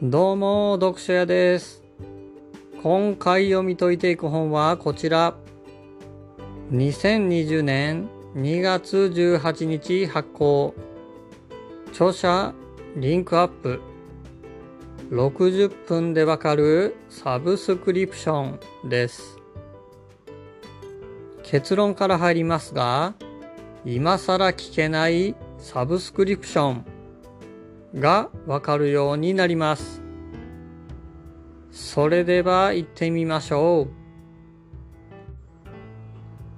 どうも、読書屋です。今回読み解いていく本はこちら。2020年2月18日発行。著者、リンクアップ。60分でわかるサブスクリプションです。結論から入りますが、今更聞けないサブスクリプションがわかるようになります。それでは行ってみましょう。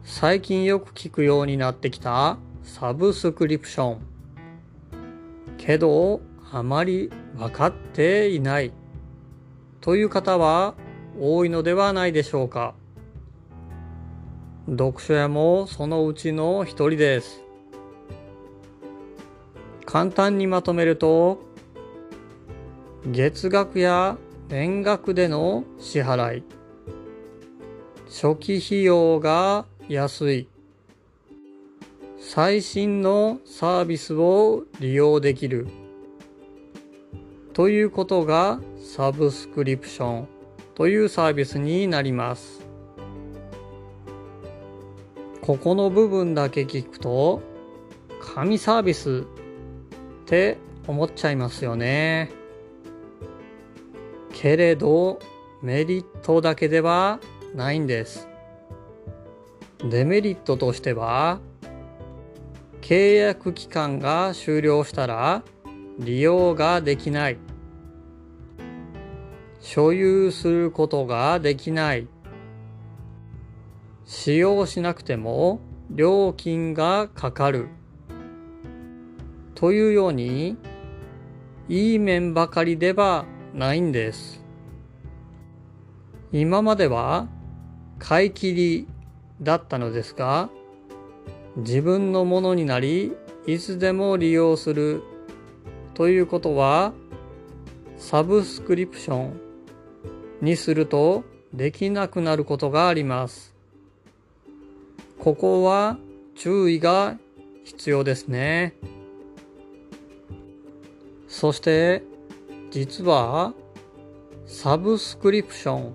最近よく聞くようになってきたサブスクリプション。けど、あまり分かっていないという方は多いのではないでしょうか。読書屋もそのうちの一人です。簡単にまとめると、月額や年額での支払い、初期費用が安い、最新のサービスを利用できる、ということがサブスクリプション。というサービスになります。ここの部分だけ聞くと、神サービスって思っちゃいますよね。けれど、メリットだけではないんです。デメリットとしては、契約期間が終了したら利用ができない。所有することができない。使用しなくても料金がかかる。というように、いい面ばかりではないんです。今までは買い切りだったのですが、自分のものになり、いつでも利用するということは、サブスクリプションにするとできなくなることがあります。ここは注意が必要ですね。そして実はサブスクリプションっ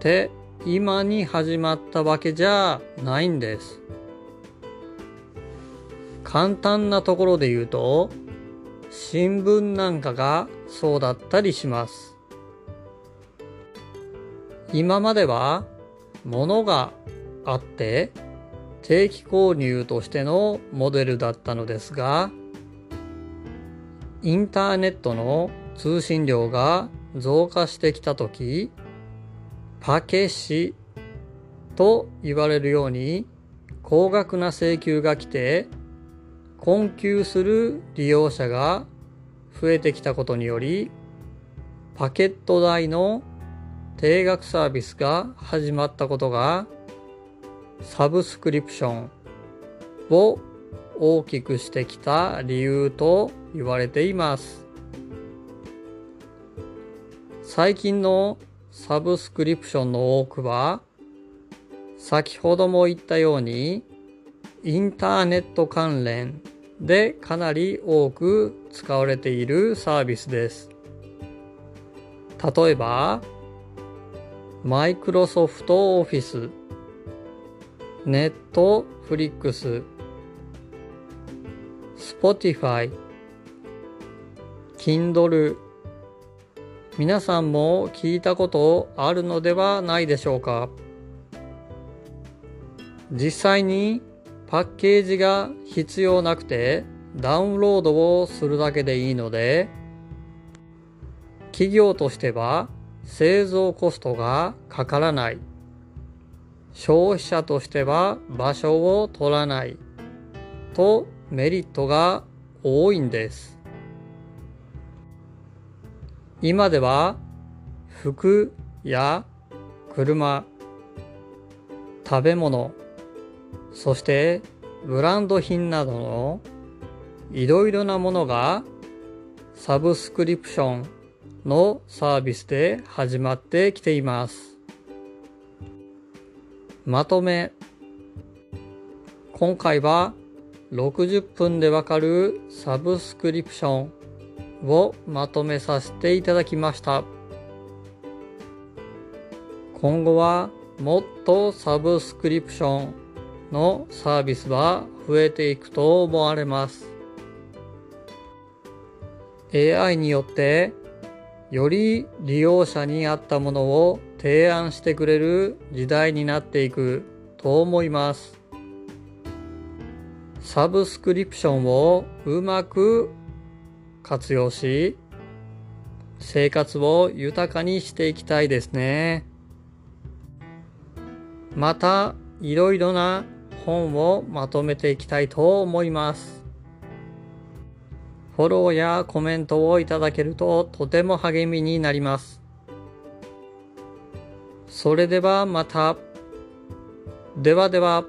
て今に始まったわけじゃないんです。簡単なところで言うと新聞なんかがそうだったりします。今までは物があって定期購入としてのモデルだったのですがインターネットの通信量が増加してきた時パケシと言われるように高額な請求が来て困窮する利用者が増えてきたことによりパケット代の定額サービスが始まったことがサブスクリプションを大きくしてきた理由と言われています。最近のサブスクリプションの多くは先ほども言ったようにインターネット関連でかなり多く使われているサービスです。例えばマイクロソフトオフィスネットフリックス、Spotify、Kindle 皆さんも聞いたことあるのではないでしょうか？実際にパッケージが必要なくてダウンロードをするだけでいいので企業としては製造コストがかからない。消費者としては場所を取らないとメリットが多いんです。今では服や車、食べ物、そしてブランド品などのいろいろなものがサブスクリプションのサービスで始まってきています。まとめ。今回は60分でわかるサブスクリプションをまとめさせていただきました。今後はもっとサブスクリプションのサービスは増えていくと思われます。AI によってより利用者に合ったものを提案してくれる時代になっていくと思います。サブスクリプションをうまく活用し、生活を豊かにしていきたいですね。また、いろいろな本をまとめていきたいと思います。フォローやコメントをいただけるととても励みになります。それではまた。ではでは。